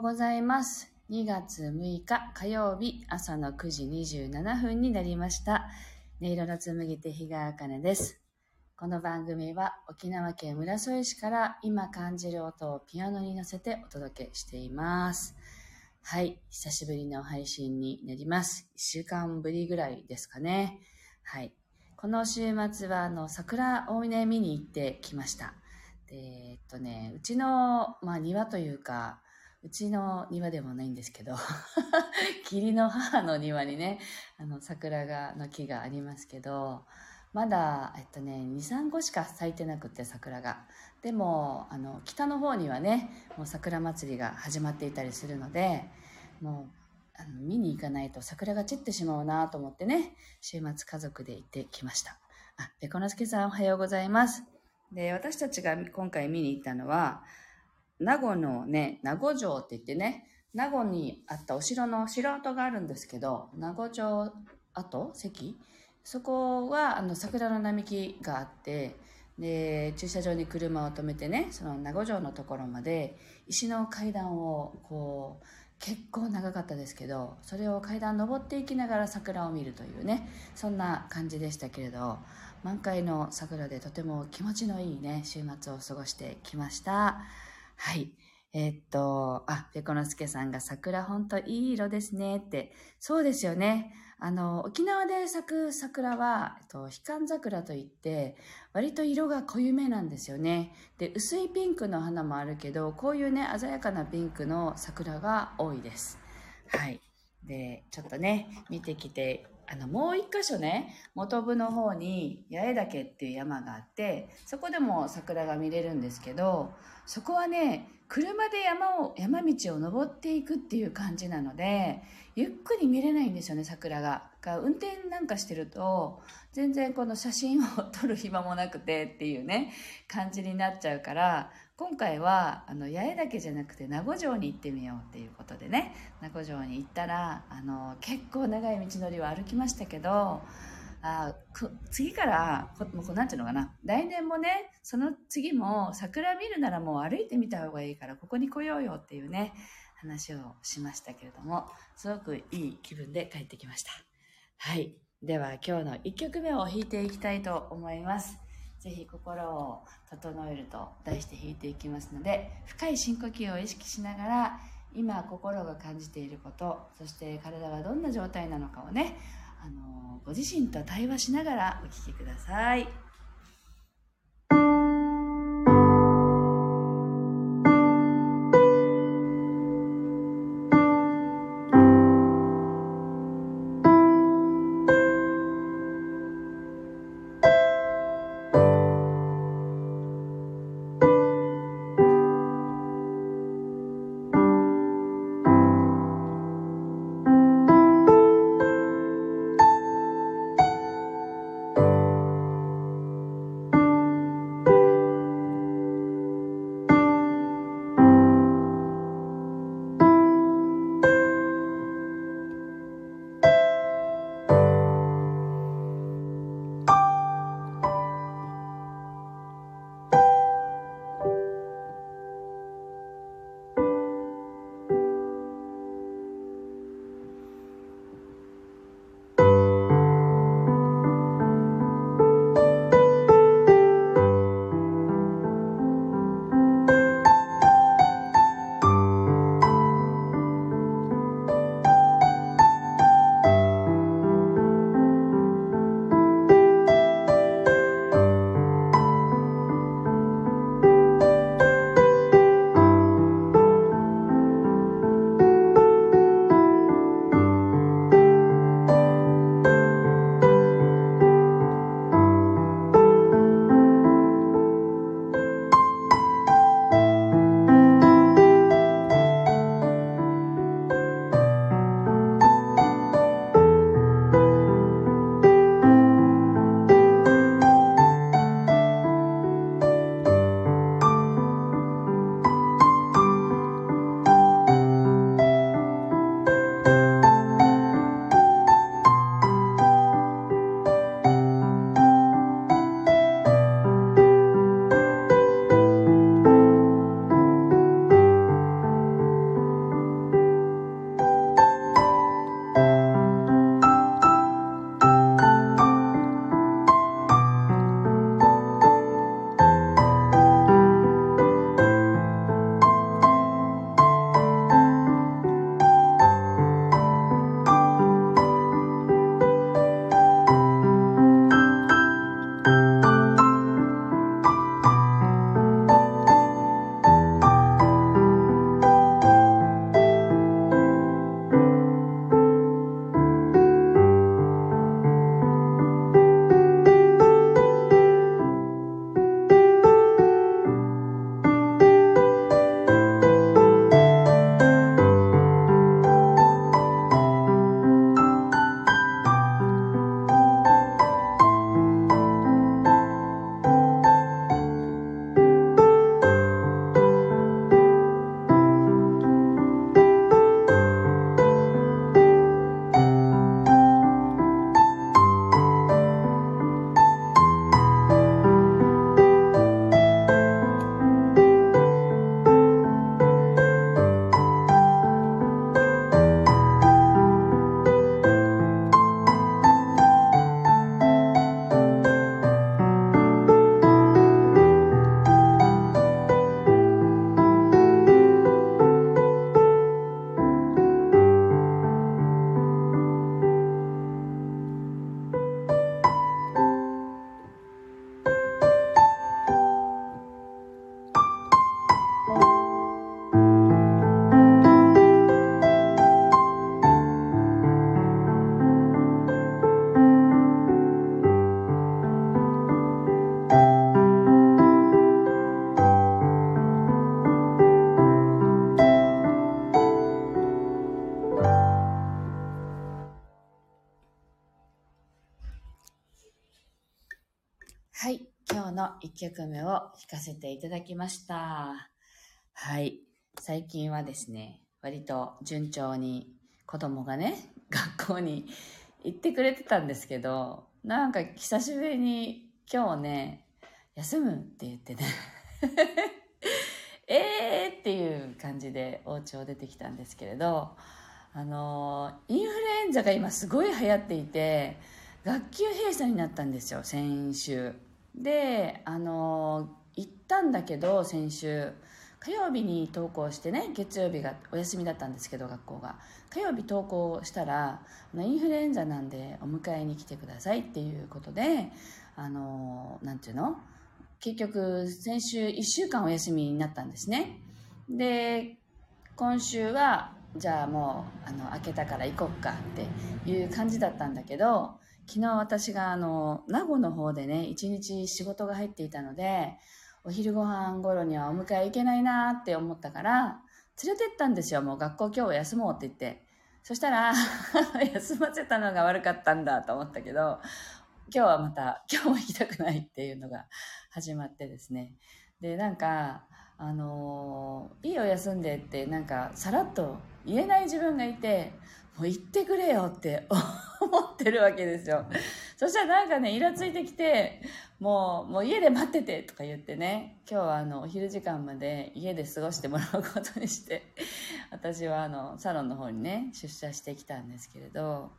ございます。2月6日火曜日朝の9時27分になりました。音色の紡手日川茜です。この番組は沖縄県村添市から今感じる音をピアノに乗せてお届けしています。はい。久しぶりの配信になります。1週間ぶりぐらいですかね。はい。この週末はあの桜大峰見に行ってきました。で、えっとね、うちの、まあ、庭というか、うちの庭でもないんですけど、霧の母の庭にね、あの、桜が、の木がありますけど、まだ、えっとね、2、3個しか咲いてなくて、桜が。でも、あの、北の方にはね、もう桜祭りが始まっていたりするので、もう、あの見に行かないと桜が散ってしまうなと思ってね、週末家族で行ってきました。あ、で、このすけさんおはようございます。で、私たちが今回見に行ったのは、名護のね、名護城って言ってね、名護にあったお城の城跡があるんですけど、名護城跡関そこはあの桜の並木があって、で、駐車場に車を止めてね、その名護城のところまで石の階段をこう、結構長かったですけど、それを階段登っていきながら桜を見るというね、そんな感じでしたけれど、満開の桜でとても気持ちのいいね、週末を過ごしてきました。はい。えーっと、あ、ペコのすけさんが桜ほんといい色ですねって。そうですよね。あの、沖縄で咲く桜は、えっと、ヒカン桜といって、割と色が濃ゆめなんですよね。で、薄いピンクの花もあるけど、こういうね、鮮やかなピンクの桜が多いです。はい。で、ちょっとね、見てきて、あの、もう一箇所ね、元部の方に八重岳っていう山があって、そこでも桜が見れるんですけど、そこはね、車で山を、山道を登っていくっていう感じなので、ゆっくり見れないんですよね、桜が。が運転なんかしてると、全然この写真を撮る暇もなくてっていうね、感じになっちゃうから、今回は、あの、八重岳じゃなくて名護城に行ってみようっていうことでね、名護城に行ったら、あの、結構長い道のりを歩きましたけど、あく次から、こもうこうなんていうのかな、来年もね、その次も桜見るならもう歩いてみた方がいいから、ここに来ようよっていうね、話をしましたけれども、すごくいい気分で帰ってきました。はい。では今日の1曲目を弾いていきたいと思います。ぜひ心を整えると題して弾いていきますので、深い深呼吸を意識しながら、今心が感じていること、そして体はどんな状態なのかをね、あのご自身と対話しながらお聴きくださ。「い。曲目を弾かせていただきました。はい。最近はですね、割と順調に子供がね、学校に行ってくれてたんですけど、なんか久しぶりに今日ね、休むって言ってね えーっていう感じでお家を出てきたんですけれど、あの、インフルエンザが今すごい流行っていて、学級閉鎖になったんですよ、先週。で、あの、行ったんだけど、先週。火曜日に登校してね月曜日がお休みだったんですけど学校が。火曜日登校したらインフルエンザなんでお迎えに来てくださいっていうことであのなんていうの？結局先週1週間お休みになったんですね。で今週はじゃあもうあの開けたから行こっかっていう感じだったんだけど昨日私があの名護の方でね一日仕事が入っていたのでお昼ご飯頃にはお迎え行けないなって思ったから、連れてったんですよ。もう学校今日休もうって言って。そしたら 休ませたのが悪かったんだと思ったけど、今日はまた、今日も行きたくないっていうのが始まってですね。で、なんか、あのー、いいよ休んでってなんかさらっと言えない自分がいて、もう言ってくれよって 思ってるわけですよ。そしたらなんかね、イラついてきて、もう、もう家で待っててとか言ってね、今日はあの、お昼時間まで家で過ごしてもらうことにして、私はあの、サロンの方にね、出社してきたんですけれど、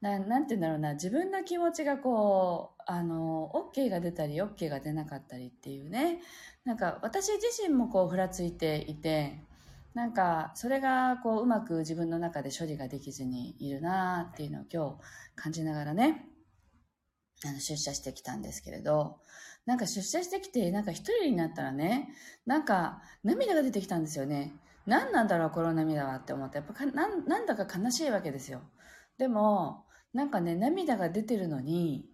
ななんて言うんだろうな、自分の気持ちがこう、あの、OK が出たり、OK が出なかったりっていうね、なんか私自身もこう、ふらついていて、なんか、それが、こう、うまく自分の中で処理ができずにいるなっていうのを今日感じながらね、あの、出社してきたんですけれど、なんか出社してきて、なんか一人になったらね、なんか涙が出てきたんですよね。何なんだろう、この涙はって思って、やっぱななんだか悲しいわけですよ。でも、なんかね、涙が出てるのに、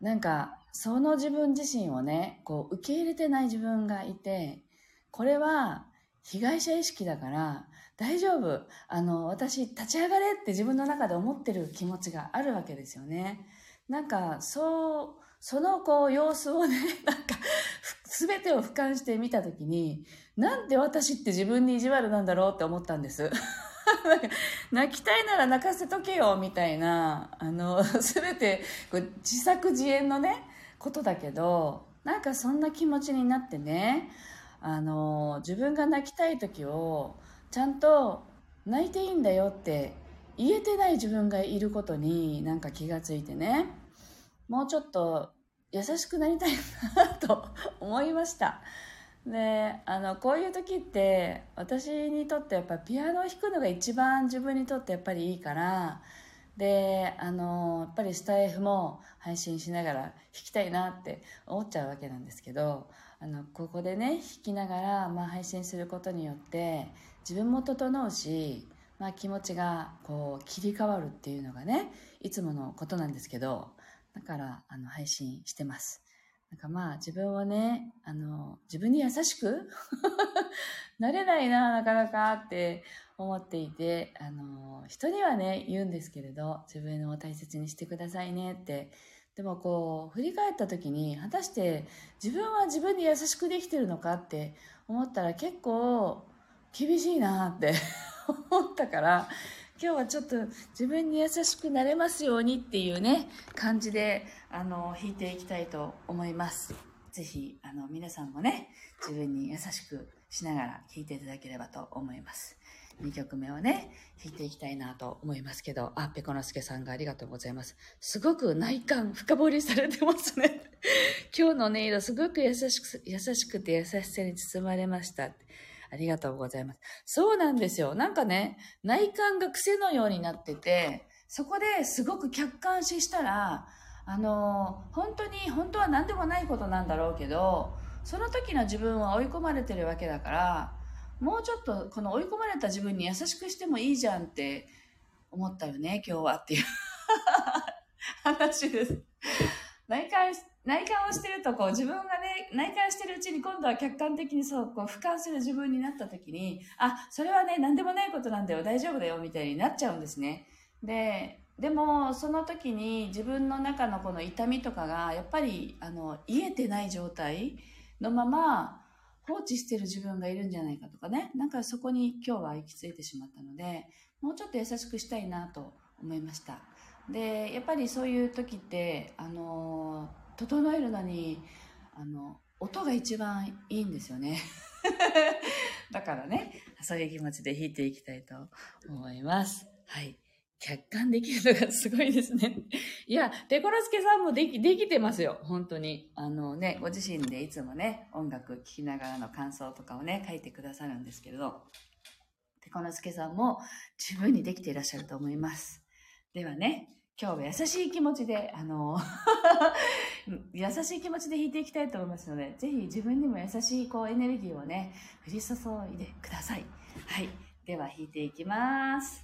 なんか、その自分自身をね、こう、受け入れてない自分がいて、これは、被害者意識だから、大丈夫。あの、私、立ち上がれって自分の中で思ってる気持ちがあるわけですよね。なんか、そう、そのこう、様子をね、なんか、すべてを俯瞰してみたときに、なんで私って自分に意地悪なんだろうって思ったんです。泣きたいなら泣かせとけよ、みたいな、あの、すべてこう自作自演のね、ことだけど、なんかそんな気持ちになってね、あの自分が泣きたい時をちゃんと泣いていいんだよって言えてない自分がいることになんか気がついてね。もうちょっと優しくなりたいなと思いました。であのこういう時って私にとってやっぱピアノを弾くのが一番自分にとってやっぱりいいからであのやっぱりスタイフも配信しながら弾きたいなって思っちゃうわけなんですけどあのここでね弾きながら、まあ、配信することによって自分も整うし、まあ、気持ちがこう切り替わるっていうのがねいつものことなんですけどだからあの配信してます。なんかまあ自分をねあの自分に優しく なれないななかなかって思っていてあの人にはね言うんですけれど自分を大切にしてくださいねって。でもこう振り返った時に果たして自分は自分に優しくできてるのかって思ったら結構厳しいなって 思ったから今日はちょっと自分に優しくなれますようにっていうね感じであの弾いていきたいと思います。ぜひあの皆さんもね自分に優しくしながら弾いていただければと思います。2曲目をね、弾いていきたいなと思いますけど、あ、ペコノスケさんがありがとうございます。すごく内観深掘りされてますね。今日の音色すごく優しく、優しくて優しさに包まれました。ありがとうございます。そうなんですよ。なんかね、内観が癖のようになってて、そこですごく客観視したら、あの、本当に、本当は何でもないことなんだろうけど、その時の自分は追い込まれてるわけだから、もうちょっとこの追い込まれた自分に優しくしてもいいじゃんって思ったよね、今日はっていう 話です。内観、内観をしてるとこう自分がね、内観してるうちに今度は客観的にそう、こう俯瞰する自分になった時に、あ、それはね、何でもないことなんだよ、大丈夫だよ、みたいになっちゃうんですね。で、でもその時に自分の中のこの痛みとかがやっぱりあの癒えてない状態のまま放置してる自分がいるんじゃないかとかねなんかそこに今日は行き着いてしまったのでもうちょっと優しくしたいなと思いましたでやっぱりそういう時ってあの整えるのにあの音が一番いいんですよね だからねそういう気持ちで弾いていきたいと思いますはい客観できるのがすごいですね。いや、デコロスケさんもでき、できてますよ。本当に。あのね、ご自身でいつもね、音楽聴きながらの感想とかをね、書いてくださるんですけれど、デコロスケさんも十分にできていらっしゃると思います。ではね、今日は優しい気持ちで、あの、優しい気持ちで弾いていきたいと思いますので、ぜひ自分にも優しいこうエネルギーをね、降り注いでください。はい。では弾いていきます。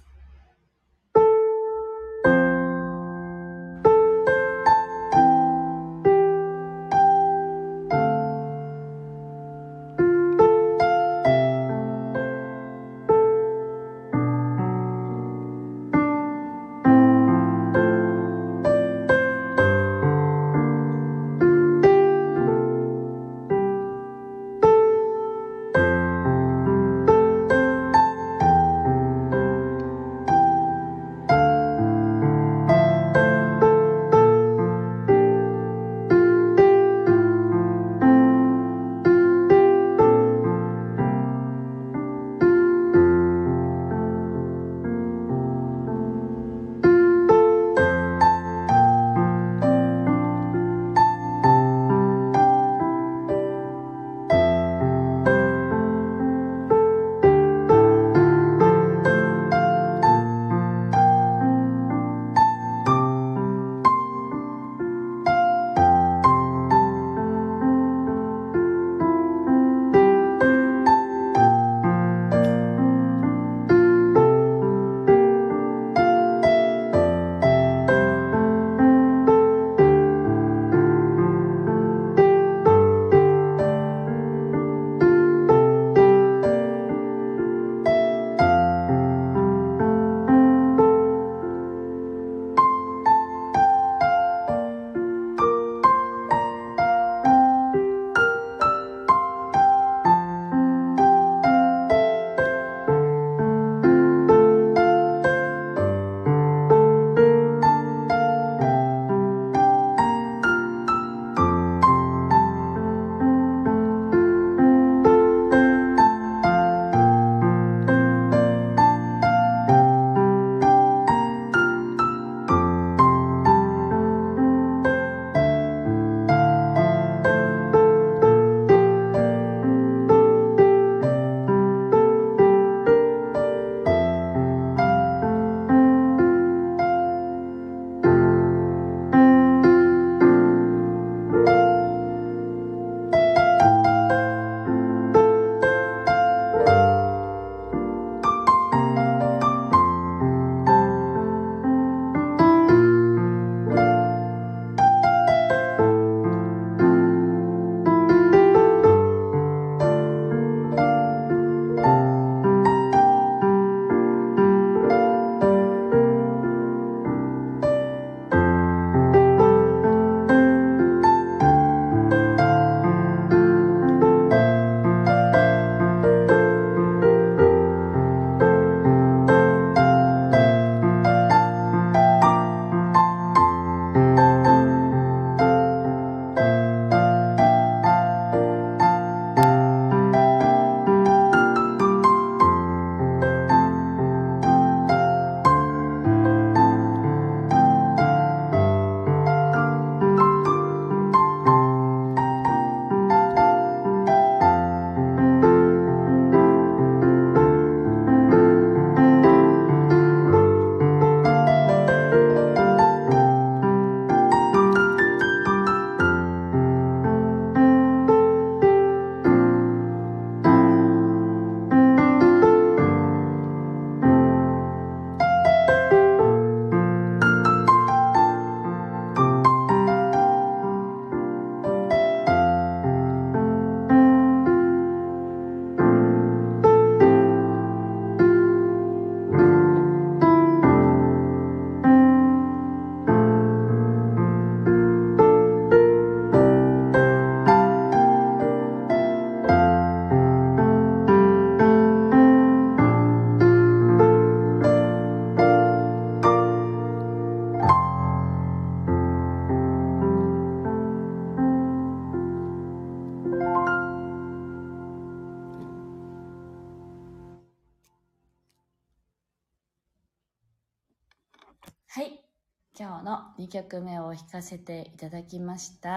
曲目を弾かせていただきました。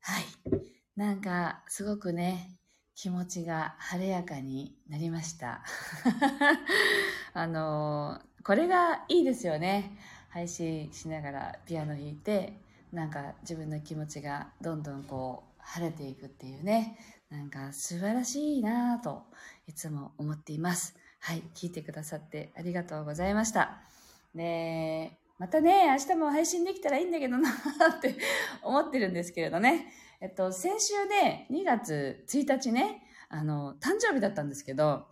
はい。なんか、すごくね、気持ちが晴れやかになりました。あのーこれがいいですよね。配信しながらピアノ弾いて、なんか自分の気持ちがどんどんこう晴れていくっていうね。なんか素晴らしいなぁといつも思っています。はい。聞いてくださってありがとうございました。で、またね、明日も配信できたらいいんだけどなって 思ってるんですけれどね。えっと、先週ね、2月1日ね、あの、誕生日だったんですけど、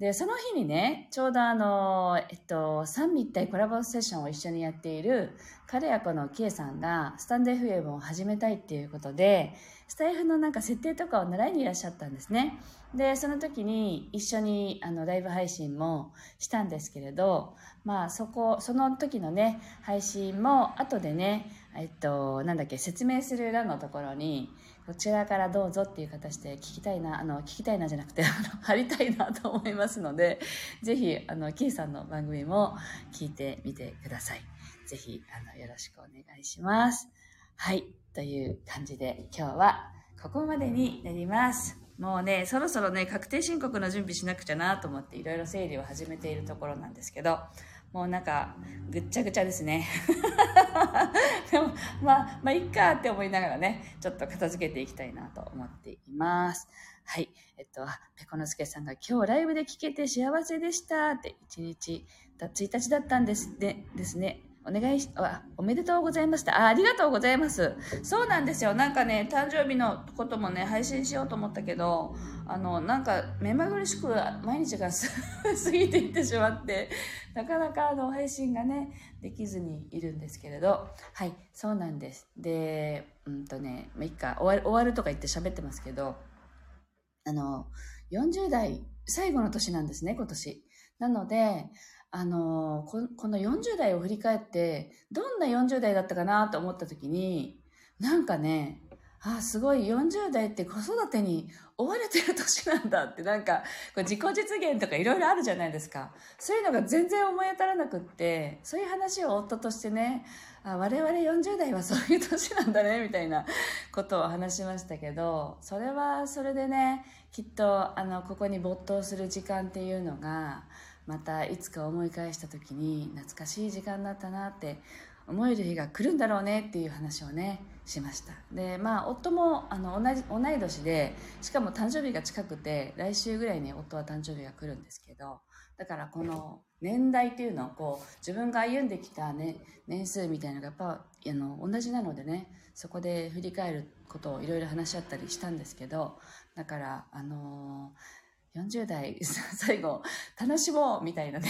で、その日にね、ちょうどあの、えっと、三位一体コラボセッションを一緒にやっている、彼やこの K さんが、スタンド FM を始めたいっていうことで、スタイフのなんか設定とかを習いにいらっしゃったんですね。で、その時に一緒にあのライブ配信もしたんですけれど、まあそこ、その時のね、配信も後でね、えっと、なんだっけ、説明する欄のところに、こちらからどうぞっていう形で聞きたいな、あの、聞きたいなじゃなくて、あの、貼りたいなと思いますので、ぜひ、あの、キーさんの番組も聞いてみてください。ぜひ、あの、よろしくお願いします。はい。という感じで、今日はここまでになります。もうね、そろそろね、確定申告の準備しなくちゃなと思って、いろいろ整理を始めているところなんですけど、もうなんか、ぐっちゃぐちゃですね。でも、まあ、まあ、いっかって思いながらね、ちょっと片付けていきたいなと思っています。はい。えっと、あ、ペコのすけさんが今日ライブで聞けて幸せでしたって、1日、1日だったんですで、ですね。お願いし、あ、おめでとうございました。あ、ありがとうございます。そうなんですよ。なんかね、誕生日のこともね、配信しようと思ったけど、あの、なんか、目まぐるしく毎日が 過ぎていってしまって、なかなかあの、配信がね、できずにいるんですけれど、はい、そうなんです。で、うんとね、まあ、いっか、終わる、終わるとか言って喋ってますけど、あの、40代最後の年なんですね、今年。なので、あのこ、この40代を振り返って、どんな40代だったかなと思った時に、なんかね、あ、すごい40代って子育てに追われてる年なんだって、なんか、こ自己実現とかいろいろあるじゃないですか。そういうのが全然思い当たらなくって、そういう話を夫としてね、あ我々40代はそういう年なんだね、みたいなことを話しましたけど、それはそれでね、きっと、あの、ここに没頭する時間っていうのが、またいつか思い返した時に懐かしい時間だったなって思える日が来るんだろうねっていう話をねしました。でまあ夫もあの同じ同い年でしかも誕生日が近くて来週ぐらいに夫は誕生日が来るんですけどだからこの年代っていうのをこう自分が歩んできた、ね、年数みたいなのがやっぱあの同じなのでねそこで振り返ることをいろいろ話し合ったりしたんですけどだからあのー40代 最後楽しもうみたいなね。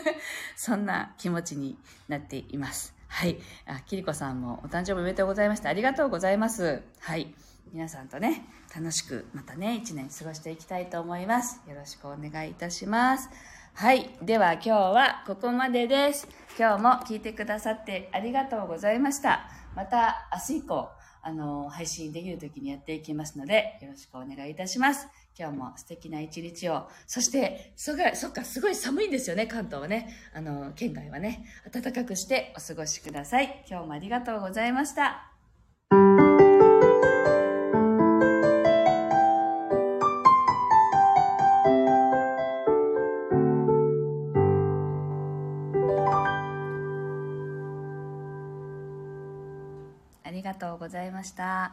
そんな気持ちになっています。はい。あきりこさんもお誕生日おめでとうございました。ありがとうございます。はい。皆さんとね楽しくまたね一年過ごしていきたいと思います。よろしくお願いいたします。はい。では今日はここまでです。今日も聞いてくださってありがとうございました。また明日以降あの配信できる時にやっていきますのでよろしくお願いいたします。今日も素敵な一日を。そして、そが、そっか、すごい寒いんですよね、関東はね。あの、県外はね。暖かくしてお過ごしください。今日もありがとうございました。ありがとうございました。